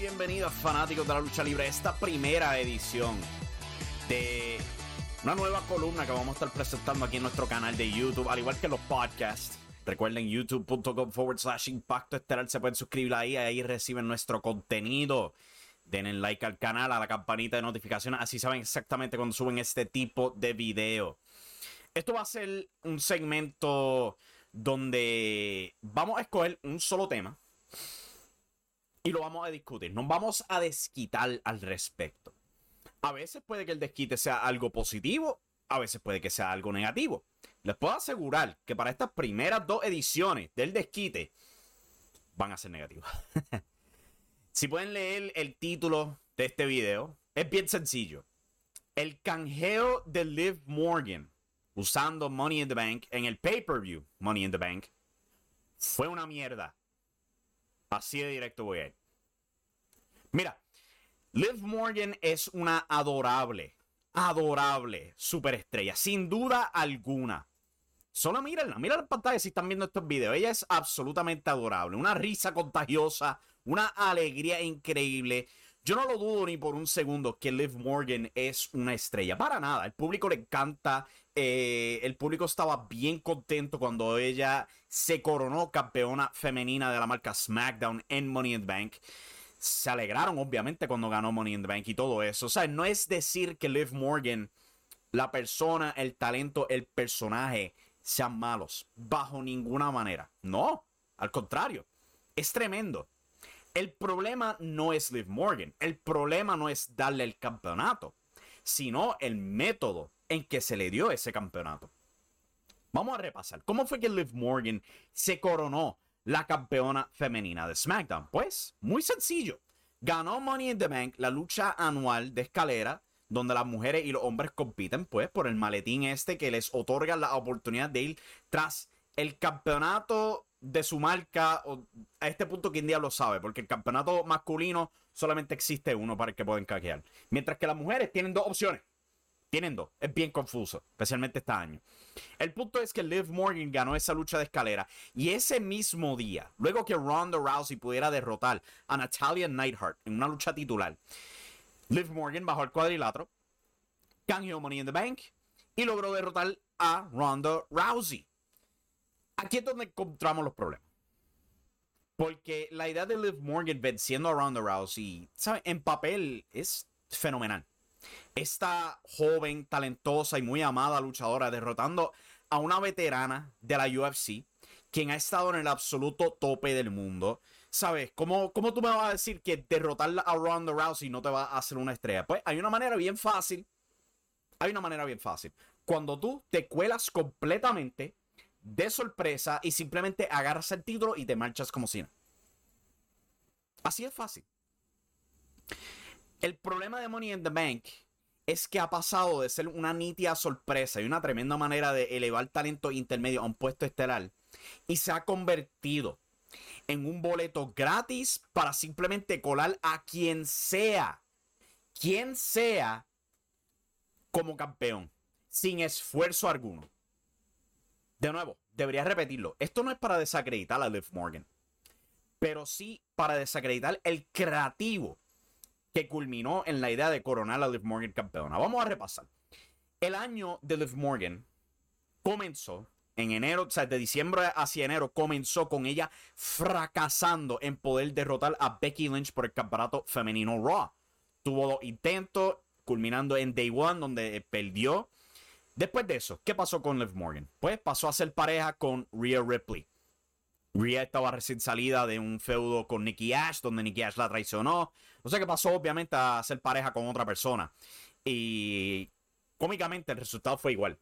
bienvenidos fanáticos de la lucha libre a esta primera edición de una nueva columna que vamos a estar presentando aquí en nuestro canal de YouTube, al igual que los podcasts. Recuerden youtube.com forward slash impacto estelar, se pueden suscribir ahí, ahí reciben nuestro contenido. Denle like al canal, a la campanita de notificaciones, así saben exactamente cuando suben este tipo de video. Esto va a ser un segmento donde vamos a escoger un solo tema y lo vamos a discutir. Nos vamos a desquitar al respecto. A veces puede que el desquite sea algo positivo, a veces puede que sea algo negativo. Les puedo asegurar que para estas primeras dos ediciones del desquite van a ser negativas. si pueden leer el título de este video, es bien sencillo. El canjeo de Liv Morgan usando Money in the Bank en el pay-per-view Money in the Bank fue una mierda. Así de directo voy a ir. Mira, Liv Morgan es una adorable, adorable superestrella, sin duda alguna. Solo mírenla, mira la pantalla si están viendo estos videos. Ella es absolutamente adorable, una risa contagiosa, una alegría increíble. Yo no lo dudo ni por un segundo que Liv Morgan es una estrella. Para nada, el público le encanta. eh, el público estaba bien contento cuando ella se coronó campeona femenina de la marca SmackDown en Money in the Bank. Se alegraron, obviamente, cuando ganó Money in the Bank y todo eso. O sea, no es decir que Liv Morgan, la persona, el talento, el personaje, sean malos. Bajo ninguna manera. No, al contrario. Es tremendo. El problema no es Liv Morgan. El problema no es darle el campeonato, sino el método en que se le dio ese campeonato. Vamos a repasar. ¿Cómo fue que Liv Morgan se coronó la campeona femenina de SmackDown? Pues muy sencillo. Ganó Money in the Bank, la lucha anual de escalera, donde las mujeres y los hombres compiten, pues, por el maletín este que les otorga la oportunidad de ir tras el campeonato de su marca. A este punto, ¿quién diablo sabe? Porque el campeonato masculino solamente existe uno para el que pueden caquear. Mientras que las mujeres tienen dos opciones. Tienen dos. Es bien confuso, especialmente este año. El punto es que Liv Morgan ganó esa lucha de escalera y ese mismo día, luego que Ronda Rousey pudiera derrotar a Natalia Neidhart en una lucha titular, Liv Morgan bajó al cuadrilátero, canjeó Money in the Bank y logró derrotar a Ronda Rousey. Aquí es donde encontramos los problemas. Porque la idea de Liv Morgan venciendo a Ronda Rousey, ¿sabe? En papel es fenomenal esta joven, talentosa y muy amada luchadora derrotando a una veterana de la UFC, quien ha estado en el absoluto tope del mundo. ¿Sabes? ¿Cómo, ¿Cómo tú me vas a decir que derrotarla a Ronda Rousey no te va a hacer una estrella? Pues hay una manera bien fácil. Hay una manera bien fácil. Cuando tú te cuelas completamente de sorpresa y simplemente agarras el título y te marchas como si no. Así es fácil. El problema de Money in the Bank es que ha pasado de ser una nítida sorpresa y una tremenda manera de elevar talento intermedio a un puesto estelar y se ha convertido en un boleto gratis para simplemente colar a quien sea, quien sea como campeón, sin esfuerzo alguno. De nuevo, debería repetirlo. Esto no es para desacreditar a Liv Morgan, pero sí para desacreditar el creativo que culminó en la idea de coronar a Liv Morgan campeona. Vamos a repasar. El año de Liv Morgan comenzó en enero, o sea, de diciembre hacia enero, comenzó con ella fracasando en poder derrotar a Becky Lynch por el campeonato femenino Raw. Tuvo dos intentos, culminando en Day One, donde perdió. Después de eso, ¿qué pasó con Liv Morgan? Pues pasó a ser pareja con Rhea Ripley. Rhea estaba recién salida de un feudo con Nikki Ash, donde Nikki Ash la traicionó. O sea que pasó obviamente a ser pareja con otra persona. Y cómicamente el resultado fue igual.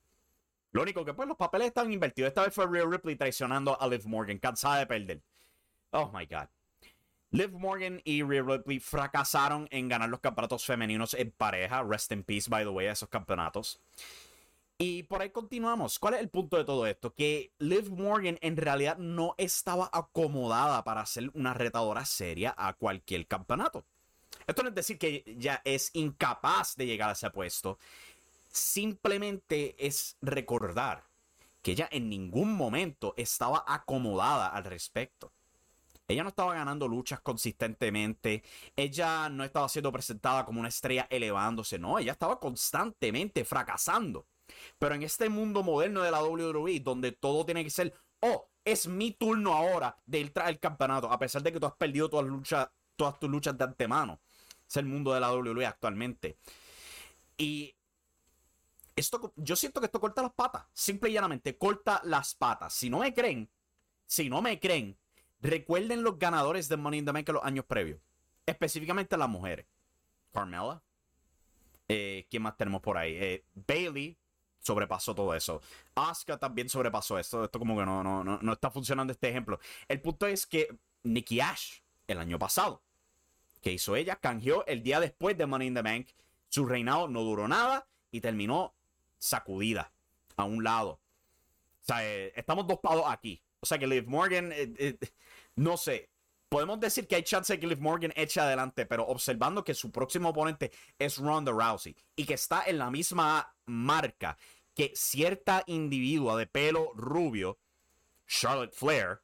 Lo único que pues los papeles están invertidos. Esta vez fue Rhea Ripley traicionando a Liv Morgan, cansada de perder. Oh my god. Liv Morgan y Rhea Ripley fracasaron en ganar los campeonatos femeninos en pareja. Rest in peace, by the way, a esos campeonatos. Y por ahí continuamos. ¿Cuál es el punto de todo esto? Que Liv Morgan en realidad no estaba acomodada para ser una retadora seria a cualquier campeonato. Esto no es decir que ya es incapaz de llegar a ese puesto. Simplemente es recordar que ella en ningún momento estaba acomodada al respecto. Ella no estaba ganando luchas consistentemente. Ella no estaba siendo presentada como una estrella elevándose. No, ella estaba constantemente fracasando. Pero en este mundo moderno de la WWE, donde todo tiene que ser, oh, es mi turno ahora de ir tras el campeonato, a pesar de que tú has perdido todas, luchas, todas tus luchas de antemano. Es el mundo de la WWE actualmente. Y esto, yo siento que esto corta las patas. Simple y llanamente, corta las patas. Si no me creen, si no me creen, recuerden los ganadores de Money in the Bank los años previos. Específicamente las mujeres. Carmela. Eh, ¿Quién más tenemos por ahí? Eh, Bailey sobrepasó todo eso. Asuka también sobrepasó esto. Esto como que no, no, no, no está funcionando este ejemplo. El punto es que Nikki Ash, el año pasado, que hizo ella, canjeó el día después de Money in the Bank. Su reinado no duró nada y terminó sacudida a un lado. O sea, eh, estamos dos pados aquí. O sea que Liv Morgan, eh, eh, no sé. Podemos decir que hay chance de que Liv Morgan eche adelante, pero observando que su próximo oponente es Ronda Rousey y que está en la misma marca que cierta individua de pelo rubio, Charlotte Flair,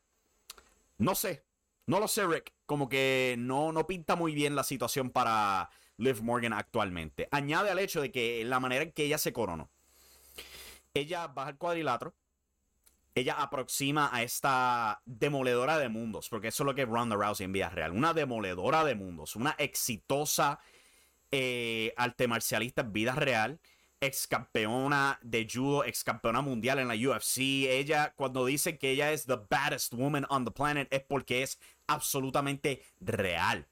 no sé, no lo sé, Rick. Como que no, no pinta muy bien la situación para Liv Morgan actualmente. Añade al hecho de que la manera en que ella se coronó. Ella baja el cuadrilátero. Ella aproxima a esta demoledora de mundos, porque eso es lo que es Ronda Rousey en vida real. Una demoledora de mundos, una exitosa eh, arte marcialista en vida real ex campeona de judo, ex campeona mundial en la UFC. Ella, cuando dice que ella es the baddest woman on the planet, es porque es absolutamente real.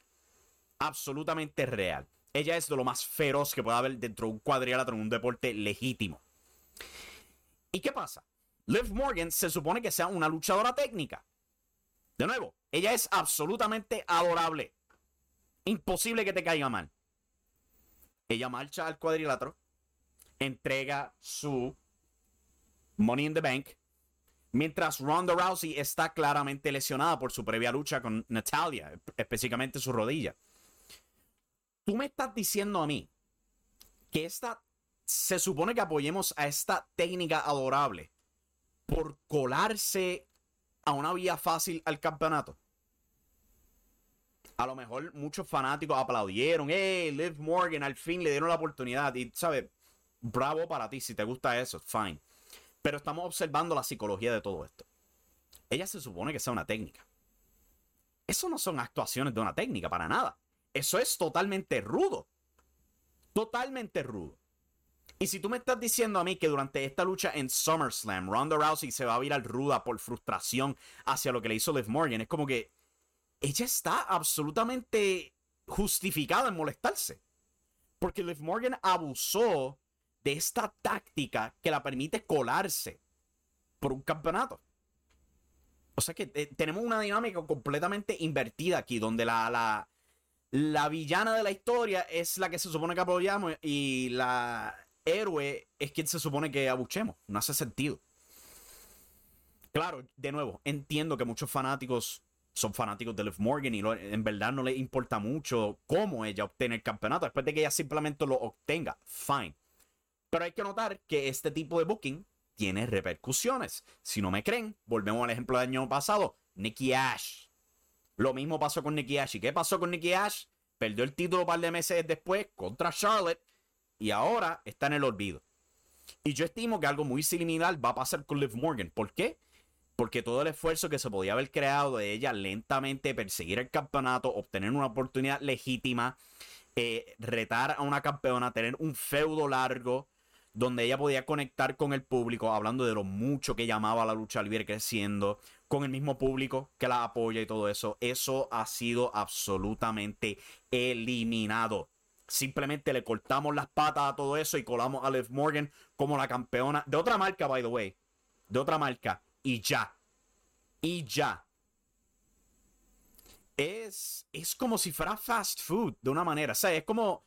Absolutamente real. Ella es de lo más feroz que puede haber dentro de un cuadrilátero en un deporte legítimo. ¿Y qué pasa? Liv Morgan se supone que sea una luchadora técnica. De nuevo, ella es absolutamente adorable. Imposible que te caiga mal. Ella marcha al cuadrilátero, entrega su Money in the Bank, mientras Ronda Rousey está claramente lesionada por su previa lucha con Natalia, específicamente su rodilla. Tú me estás diciendo a mí que esta se supone que apoyemos a esta técnica adorable por colarse a una vía fácil al campeonato. A lo mejor muchos fanáticos aplaudieron, ¡eh! Liv Morgan al fin le dieron la oportunidad. Y, ¿sabes? Bravo para ti, si te gusta eso, fine. Pero estamos observando la psicología de todo esto. Ella se supone que sea una técnica. Eso no son actuaciones de una técnica, para nada. Eso es totalmente rudo. Totalmente rudo. Y si tú me estás diciendo a mí que durante esta lucha en SummerSlam, Ronda Rousey se va a virar ruda por frustración hacia lo que le hizo Liv Morgan, es como que ella está absolutamente justificada en molestarse. Porque Liv Morgan abusó de esta táctica que la permite colarse por un campeonato. O sea que eh, tenemos una dinámica completamente invertida aquí, donde la, la, la villana de la historia es la que se supone que apoyamos y la héroe es quien se supone que abuchemos. No hace sentido. Claro, de nuevo, entiendo que muchos fanáticos son fanáticos de Liv Morgan y en verdad no les importa mucho cómo ella obtiene el campeonato. Después de que ella simplemente lo obtenga, fine. Pero hay que notar que este tipo de booking tiene repercusiones. Si no me creen, volvemos al ejemplo del año pasado, Nikki Ash. Lo mismo pasó con Nikki Ash. ¿Y qué pasó con Nikki Ash? Perdió el título un par de meses después contra Charlotte y ahora está en el olvido. Y yo estimo que algo muy similar va a pasar con Liv Morgan. ¿Por qué? Porque todo el esfuerzo que se podía haber creado de ella lentamente perseguir el campeonato, obtener una oportunidad legítima, eh, retar a una campeona, tener un feudo largo, donde ella podía conectar con el público, hablando de lo mucho que llamaba la lucha libre creciendo, con el mismo público que la apoya y todo eso. Eso ha sido absolutamente eliminado. Simplemente le cortamos las patas a todo eso y colamos a Liv Morgan como la campeona de otra marca, by the way. De otra marca. Y ya. Y ya. Es, es como si fuera fast food de una manera. O sea, es como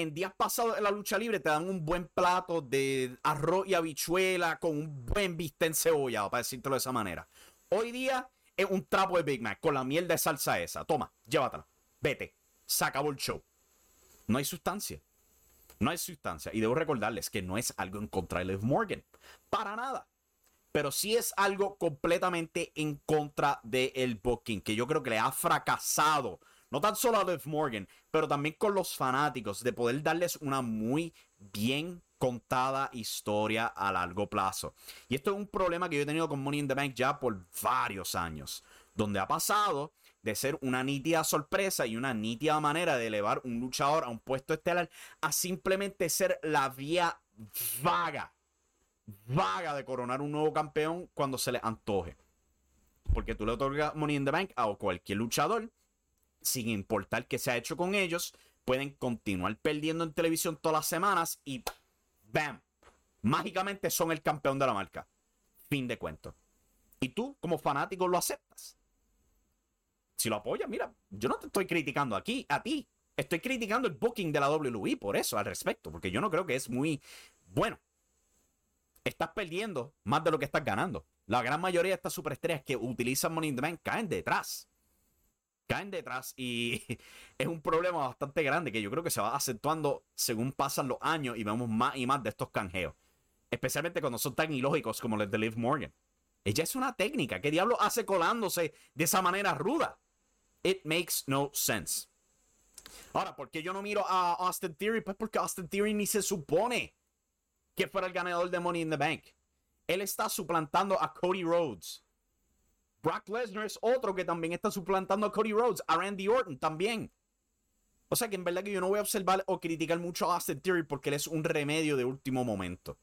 en días pasados en la lucha libre te dan un buen plato de arroz y habichuela con un buen bistec cebollado, para decírtelo de esa manera. Hoy día es un trapo de Big Mac con la miel de salsa esa. Toma, llévatela. Vete se acabó el show. No hay sustancia. No hay sustancia. Y debo recordarles que no es algo en contra de Liv Morgan. Para nada. Pero sí es algo completamente en contra del el booking. Que yo creo que le ha fracasado. No tan solo a Liv Morgan. Pero también con los fanáticos. De poder darles una muy bien contada historia a largo plazo. Y esto es un problema que yo he tenido con Money in the Bank ya por varios años. Donde ha pasado de ser una nítida sorpresa y una nítida manera de elevar un luchador a un puesto estelar a simplemente ser la vía vaga, vaga de coronar un nuevo campeón cuando se le antoje. Porque tú le otorgas Money in the Bank a cualquier luchador, sin importar qué se ha hecho con ellos, pueden continuar perdiendo en televisión todas las semanas y ¡bam! Mágicamente son el campeón de la marca. Fin de cuento. Y tú, como fanático, lo aceptas si lo apoyas, mira, yo no te estoy criticando aquí, a ti. Estoy criticando el booking de la WWE por eso, al respecto, porque yo no creo que es muy bueno. Estás perdiendo más de lo que estás ganando. La gran mayoría de estas superestrellas que utilizan Money in the Bank caen detrás. Caen detrás y es un problema bastante grande que yo creo que se va acentuando según pasan los años y vemos más y más de estos canjeos. Especialmente cuando son tan ilógicos como los de Liv Morgan. Ella es una técnica. ¿Qué diablo hace colándose de esa manera ruda? It makes no sense. Ahora, ¿por qué yo no miro a Austin Theory? Pues porque Austin Theory ni se supone que fuera el ganador de Money in the Bank. Él está suplantando a Cody Rhodes. Brock Lesnar es otro que también está suplantando a Cody Rhodes. A Randy Orton también. O sea que en verdad que yo no voy a observar o criticar mucho a Austin Theory porque él es un remedio de último momento.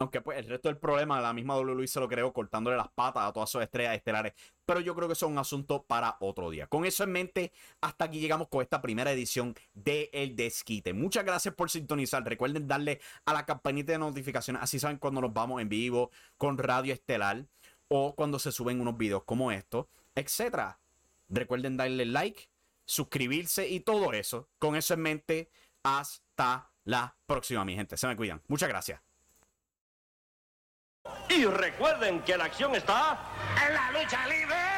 Aunque pues el resto del problema, la misma WWE se lo creó cortándole las patas a todas sus estrellas estelares. Pero yo creo que eso es un asunto para otro día. Con eso en mente, hasta aquí llegamos con esta primera edición de El Desquite. Muchas gracias por sintonizar. Recuerden darle a la campanita de notificaciones. Así saben cuando nos vamos en vivo con Radio Estelar. O cuando se suben unos videos como estos, etc. Recuerden darle like, suscribirse y todo eso. Con eso en mente, hasta la próxima, mi gente. Se me cuidan. Muchas gracias. Y recuerden que la acción está en la lucha libre.